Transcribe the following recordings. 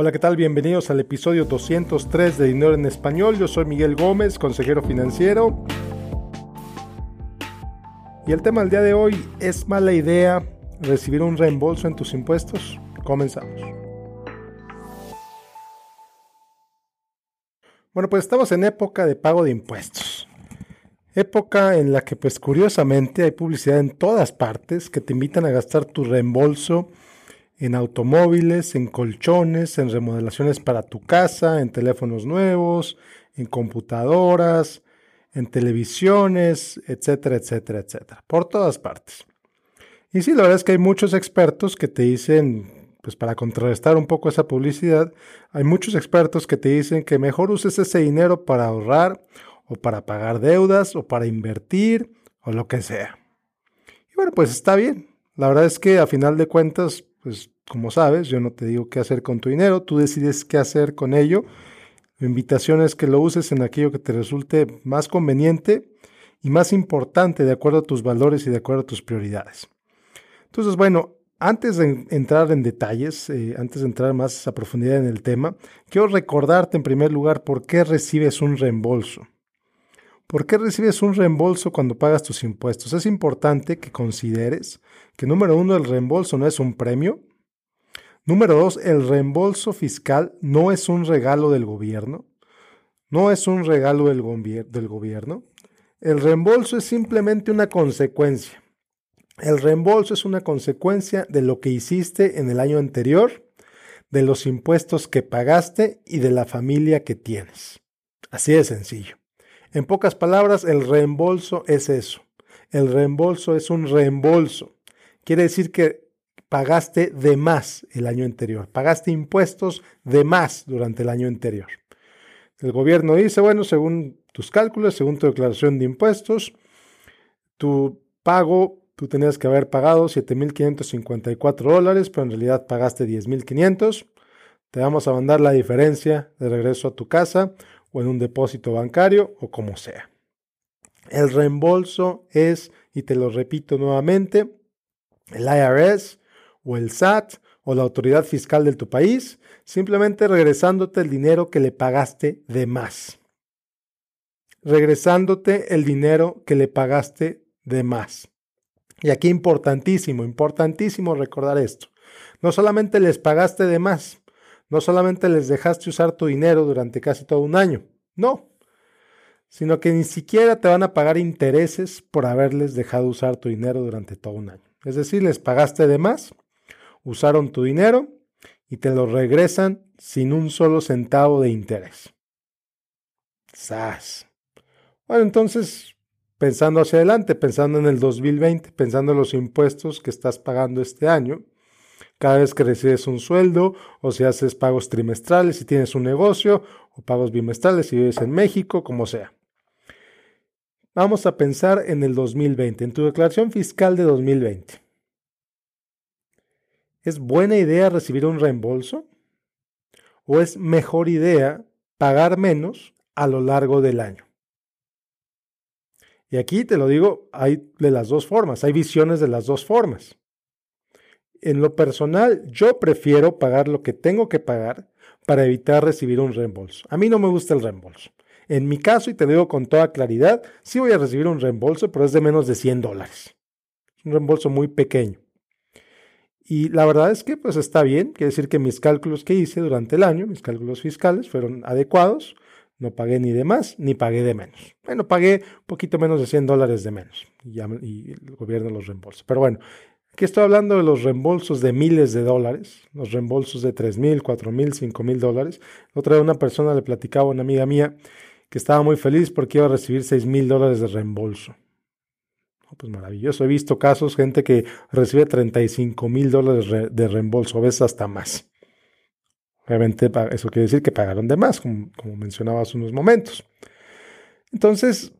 Hola, ¿qué tal? Bienvenidos al episodio 203 de Dinero en Español. Yo soy Miguel Gómez, consejero financiero. Y el tema del día de hoy es mala idea recibir un reembolso en tus impuestos. Comenzamos. Bueno, pues estamos en época de pago de impuestos. Época en la que pues curiosamente hay publicidad en todas partes que te invitan a gastar tu reembolso en automóviles, en colchones, en remodelaciones para tu casa, en teléfonos nuevos, en computadoras, en televisiones, etcétera, etcétera, etcétera, por todas partes. Y sí, la verdad es que hay muchos expertos que te dicen, pues para contrarrestar un poco esa publicidad, hay muchos expertos que te dicen que mejor uses ese dinero para ahorrar o para pagar deudas o para invertir o lo que sea. Y bueno, pues está bien. La verdad es que a final de cuentas, pues como sabes, yo no te digo qué hacer con tu dinero, tú decides qué hacer con ello. Mi invitación es que lo uses en aquello que te resulte más conveniente y más importante de acuerdo a tus valores y de acuerdo a tus prioridades. Entonces, bueno, antes de entrar en detalles, eh, antes de entrar más a profundidad en el tema, quiero recordarte en primer lugar por qué recibes un reembolso. ¿Por qué recibes un reembolso cuando pagas tus impuestos? Es importante que consideres que número uno, el reembolso no es un premio. Número dos, el reembolso fiscal no es un regalo del gobierno. No es un regalo del, gobierno. El reembolso es simplemente una consecuencia. El reembolso es una consecuencia de lo que hiciste en el año anterior, de los impuestos que pagaste y de la familia que tienes. Así de sencillo. En pocas palabras, el reembolso es eso. El reembolso es un reembolso. Quiere decir que pagaste de más el año anterior, pagaste impuestos de más durante el año anterior. El gobierno dice, bueno, según tus cálculos, según tu declaración de impuestos, tu pago, tú tenías que haber pagado 7.554 dólares, pero en realidad pagaste 10.500. Te vamos a mandar la diferencia de regreso a tu casa o en un depósito bancario o como sea. El reembolso es, y te lo repito nuevamente, el IRS o el SAT o la autoridad fiscal de tu país, simplemente regresándote el dinero que le pagaste de más. Regresándote el dinero que le pagaste de más. Y aquí importantísimo, importantísimo recordar esto. No solamente les pagaste de más, no solamente les dejaste usar tu dinero durante casi todo un año, no, sino que ni siquiera te van a pagar intereses por haberles dejado usar tu dinero durante todo un año. Es decir, les pagaste de más, usaron tu dinero y te lo regresan sin un solo centavo de interés. ¡Sas! Bueno, entonces, pensando hacia adelante, pensando en el 2020, pensando en los impuestos que estás pagando este año, cada vez que recibes un sueldo o si haces pagos trimestrales, si tienes un negocio o pagos bimestrales si vives en México, como sea. Vamos a pensar en el 2020, en tu declaración fiscal de 2020. ¿Es buena idea recibir un reembolso? ¿O es mejor idea pagar menos a lo largo del año? Y aquí te lo digo, hay de las dos formas, hay visiones de las dos formas. En lo personal, yo prefiero pagar lo que tengo que pagar para evitar recibir un reembolso. A mí no me gusta el reembolso. En mi caso, y te digo con toda claridad, sí voy a recibir un reembolso, pero es de menos de 100 dólares. Es un reembolso muy pequeño. Y la verdad es que pues está bien, quiere decir que mis cálculos que hice durante el año, mis cálculos fiscales fueron adecuados, no pagué ni de más ni pagué de menos. Bueno, pagué un poquito menos de 100 dólares de menos y, y el gobierno los reembolsa. Pero bueno, Aquí estoy hablando de los reembolsos de miles de dólares, los reembolsos de 3 mil, 4 mil, 5 mil dólares. Otra vez una persona le platicaba a una amiga mía que estaba muy feliz porque iba a recibir 6 mil dólares de reembolso. pues maravilloso. He visto casos, gente que recibe 35 mil dólares de reembolso, a veces hasta más. Obviamente eso quiere decir que pagaron de más, como, como mencionaba hace unos momentos. Entonces,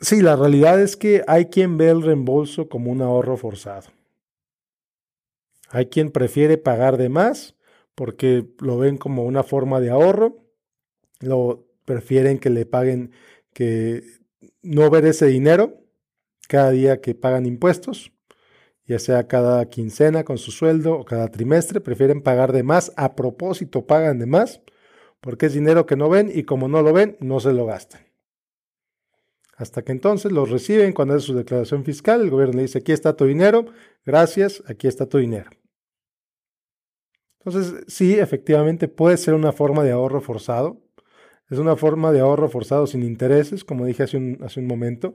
sí, la realidad es que hay quien ve el reembolso como un ahorro forzado. Hay quien prefiere pagar de más porque lo ven como una forma de ahorro, lo prefieren que le paguen, que no ver ese dinero cada día que pagan impuestos ya sea cada quincena con su sueldo o cada trimestre, prefieren pagar de más, a propósito pagan de más, porque es dinero que no ven y como no lo ven, no se lo gastan. Hasta que entonces lo reciben cuando es su declaración fiscal, el gobierno le dice, aquí está tu dinero, gracias, aquí está tu dinero. Entonces, sí, efectivamente puede ser una forma de ahorro forzado. Es una forma de ahorro forzado sin intereses, como dije hace un, hace un momento,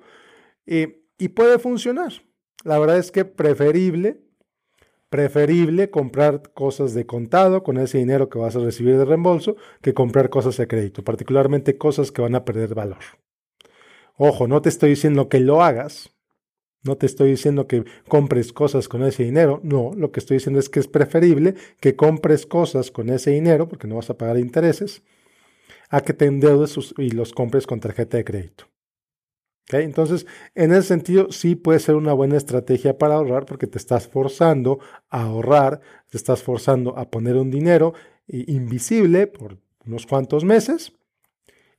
y puede funcionar. La verdad es que preferible, preferible comprar cosas de contado con ese dinero que vas a recibir de reembolso que comprar cosas de crédito, particularmente cosas que van a perder valor. Ojo, no te estoy diciendo que lo hagas, no te estoy diciendo que compres cosas con ese dinero, no, lo que estoy diciendo es que es preferible que compres cosas con ese dinero, porque no vas a pagar intereses, a que te endeudes y los compres con tarjeta de crédito. Entonces, en ese sentido, sí puede ser una buena estrategia para ahorrar porque te estás forzando a ahorrar, te estás forzando a poner un dinero invisible por unos cuantos meses.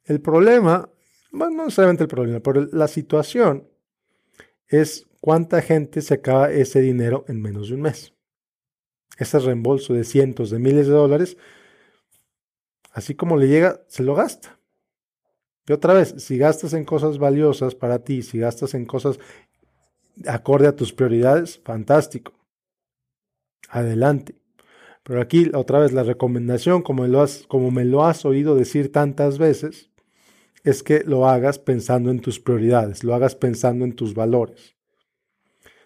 El problema, bueno, no necesariamente el problema, pero la situación es cuánta gente se acaba ese dinero en menos de un mes. Ese reembolso de cientos de miles de dólares, así como le llega, se lo gasta. Y otra vez, si gastas en cosas valiosas para ti, si gastas en cosas acorde a tus prioridades, fantástico. Adelante. Pero aquí, otra vez, la recomendación, como, lo has, como me lo has oído decir tantas veces, es que lo hagas pensando en tus prioridades, lo hagas pensando en tus valores.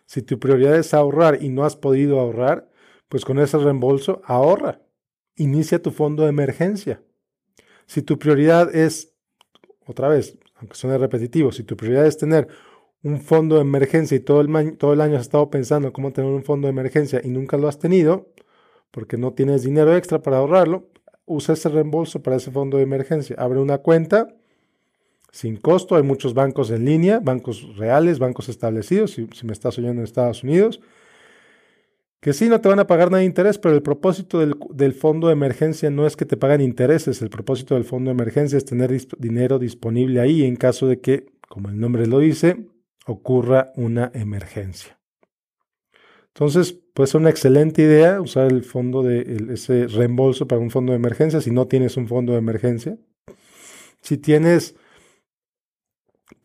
Si tu prioridad es ahorrar y no has podido ahorrar, pues con ese reembolso ahorra. Inicia tu fondo de emergencia. Si tu prioridad es otra vez, aunque suene repetitivo, si tu prioridad es tener un fondo de emergencia y todo el, todo el año has estado pensando cómo tener un fondo de emergencia y nunca lo has tenido, porque no tienes dinero extra para ahorrarlo, usa ese reembolso para ese fondo de emergencia. Abre una cuenta sin costo. Hay muchos bancos en línea, bancos reales, bancos establecidos, si, si me estás oyendo en Estados Unidos que sí no te van a pagar nada de interés, pero el propósito del, fondo de emergencia no es que te paguen intereses, el propósito del fondo de emergencia es tener dinero disponible ahí en caso de que, como el nombre lo dice, ocurra una emergencia. Entonces, puede ser una excelente idea usar el fondo de ese reembolso para un fondo de emergencia si no tienes un fondo de emergencia. Si tienes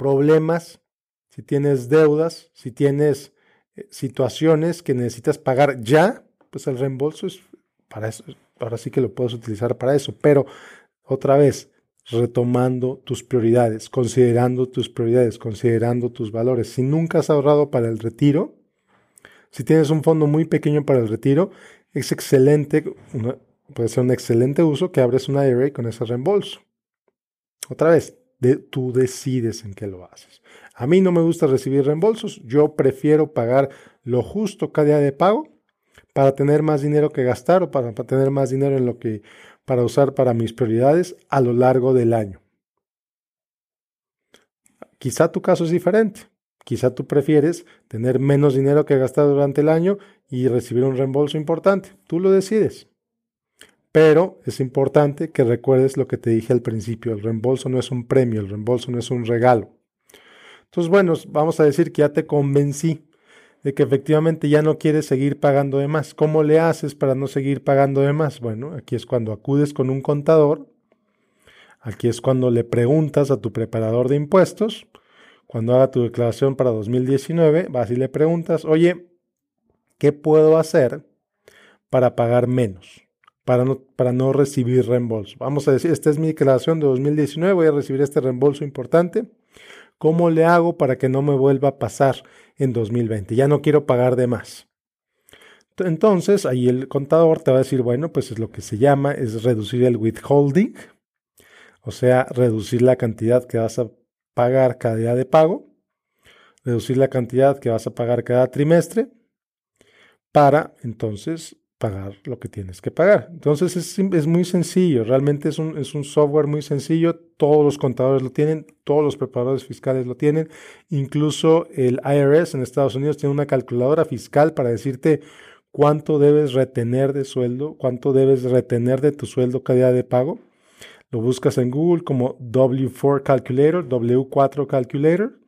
problemas, si tienes deudas, si tienes eh, situaciones que necesitas pagar ya, pues el reembolso es para eso. Ahora sí que lo puedes utilizar para eso. Pero otra vez, retomando tus prioridades, considerando tus prioridades, considerando tus valores. Si nunca has ahorrado para el retiro, si tienes un fondo muy pequeño para el retiro, es excelente, puede ser un excelente uso que abres una IRA con ese reembolso. Otra vez, tú decides en qué lo haces. A mí no me gusta recibir reembolsos, yo prefiero pagar lo justo cada día de pago para tener más dinero que gastar o para, tener más dinero en lo que para usar para mis prioridades a lo largo del año. Quizá tu caso es diferente. Quizá tú prefieres tener menos dinero que gastar durante el año y recibir un reembolso importante. Tú lo decides. Pero es importante que recuerdes lo que te dije al principio. El reembolso no es un premio, el reembolso no es un regalo. Entonces, bueno, vamos a decir que ya te convencí de que efectivamente ya no quieres seguir pagando de más. ¿Cómo le haces para no seguir pagando de más? Bueno, aquí es cuando acudes con un contador, aquí es cuando le preguntas a tu preparador de impuestos, cuando haga tu declaración para 2019, vas y le preguntas, oye, ¿qué puedo hacer para pagar menos? Para no, recibir reembolso. Vamos a decir, esta es mi declaración de 2019, voy a recibir este reembolso importante. ¿Cómo le hago para que no me vuelva a pasar en 2020? Ya no quiero pagar de más. Entonces, ahí el contador te va a decir, bueno, pues es lo que se llama, es reducir el withholding, o sea, reducir la cantidad que vas a pagar cada día de pago, reducir la cantidad que vas a pagar cada trimestre, para entonces pagar lo que tienes que pagar. Entonces es, muy sencillo, realmente es un, es un, software muy sencillo, todos los contadores lo tienen, todos los preparadores fiscales lo tienen, incluso el IRS en Estados Unidos tiene una calculadora fiscal para decirte cuánto debes retener de sueldo, cuánto debes retener de tu sueldo cada día de pago. Lo buscas en Google como W4 Calculator, W4 Calculator,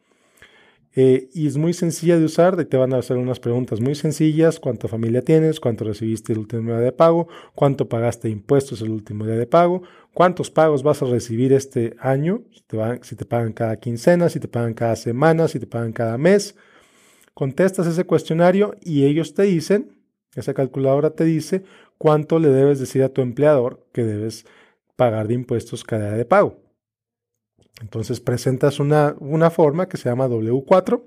Eh, y es muy sencilla de usar, te van a hacer unas preguntas muy sencillas, cuánta familia tienes, cuánto recibiste el último día de pago, cuánto pagaste impuestos el último día de pago, cuántos pagos vas a recibir este año, si te, si te pagan cada quincena, si te pagan cada semana, si te pagan cada mes. Contestas ese cuestionario y ellos te dicen, esa calculadora te dice cuánto le debes decir a tu empleador que debes pagar de impuestos cada día de pago. Entonces presentas una, una forma que se llama W4.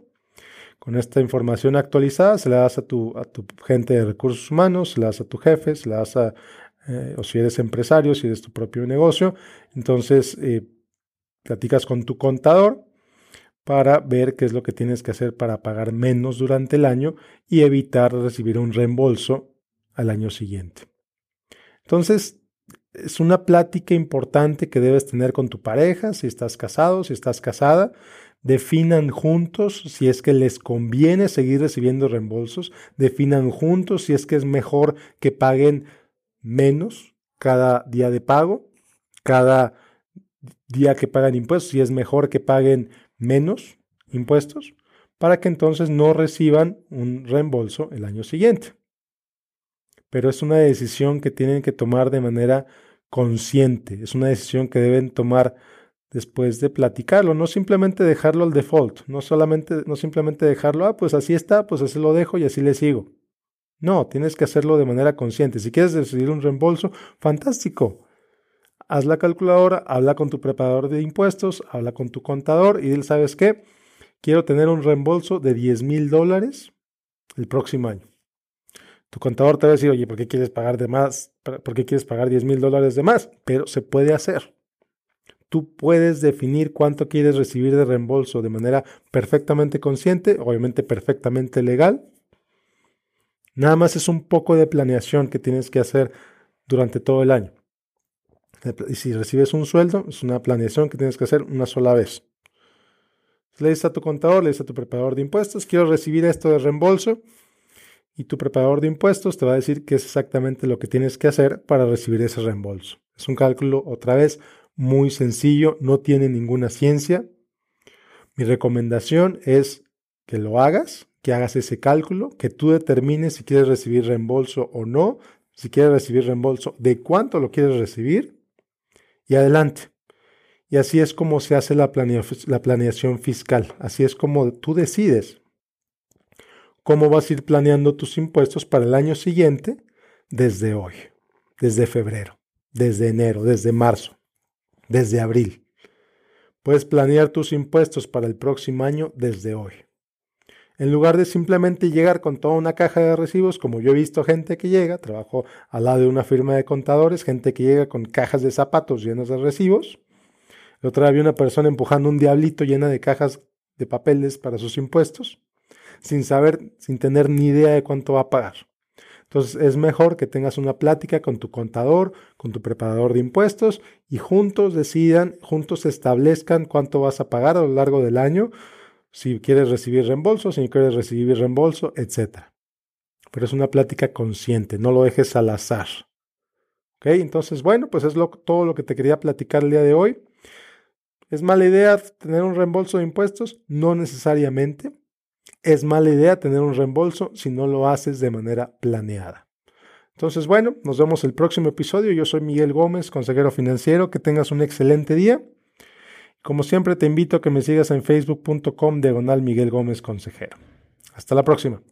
Con esta información actualizada se la das a tu, a tu gente de recursos humanos, se la das a tu jefe, se la das a, eh, o si eres empresario, si eres tu propio negocio. Entonces eh, platicas con tu contador para ver qué es lo que tienes que hacer para pagar menos durante el año y evitar recibir un reembolso al año siguiente. Entonces, es una plática importante que debes tener con tu pareja, si estás casado, si estás casada. Definan juntos si es que les conviene seguir recibiendo reembolsos. Definan juntos si es que es mejor que paguen menos cada día de pago, cada día que pagan impuestos, si es mejor que paguen menos impuestos, para que entonces no reciban un reembolso el año siguiente. Pero es una decisión que tienen que tomar de manera consciente. Es una decisión que deben tomar después de platicarlo, no simplemente dejarlo al default, no solamente, no simplemente dejarlo, ah, pues así está, pues así lo dejo y así le sigo. No, tienes que hacerlo de manera consciente. Si quieres decidir un reembolso, fantástico. Haz la calculadora, habla con tu preparador de impuestos, habla con tu contador y dile, ¿sabes qué? Quiero tener un reembolso de 10 mil dólares el próximo año. Tu contador te va a decir, oye, ¿por qué quieres pagar de más? ¿Por qué quieres pagar 10 mil dólares de más? Pero se puede hacer. Tú puedes definir cuánto quieres recibir de reembolso de manera perfectamente consciente, obviamente perfectamente legal. Nada más es un poco de planeación que tienes que hacer durante todo el año. Y si recibes un sueldo, es una planeación que tienes que hacer una sola vez. Le dices a tu contador, le dices a tu preparador de impuestos, quiero recibir esto de reembolso y tu preparador de impuestos te va a decir qué es exactamente lo que tienes que hacer para recibir ese reembolso. Es un cálculo, otra vez, muy sencillo, no tiene ninguna ciencia. Mi recomendación es que lo hagas, que hagas ese cálculo, que tú determines si quieres recibir reembolso o no, si quieres recibir reembolso, de cuánto lo quieres recibir y adelante. Y así es como se hace la, la planeación fiscal, así es como tú decides cómo vas a ir planeando tus impuestos para el año siguiente desde hoy, desde febrero, desde enero, desde marzo, desde abril. Puedes planear tus impuestos para el próximo año desde hoy. En lugar de simplemente llegar con toda una caja de recibos, como yo he visto gente que llega, trabajo al lado de una firma de contadores, gente que llega con cajas de zapatos llenas de recibos. La otra vez vi una persona empujando un diablito llena de cajas de papeles para sus impuestos sin saber, sin tener ni idea de cuánto va a pagar. Entonces es mejor que tengas una plática con tu contador, con tu preparador de impuestos y juntos decidan, juntos establezcan cuánto vas a pagar a lo largo del año, si quieres recibir reembolso, si no quieres recibir reembolso, etc. Pero es una plática consciente, no lo dejes al azar. ¿Ok? Entonces, bueno, pues es todo lo que te quería platicar el día de hoy. ¿Es mala idea tener un reembolso de impuestos? No necesariamente. Es mala idea tener un reembolso si no lo haces de manera planeada. Entonces, bueno, nos vemos el próximo episodio. Yo soy Miguel Gómez, consejero financiero. Que tengas un excelente día. Como siempre, te invito a que me sigas en facebook.com diagonal Miguel Gómez Consejero. Hasta la próxima.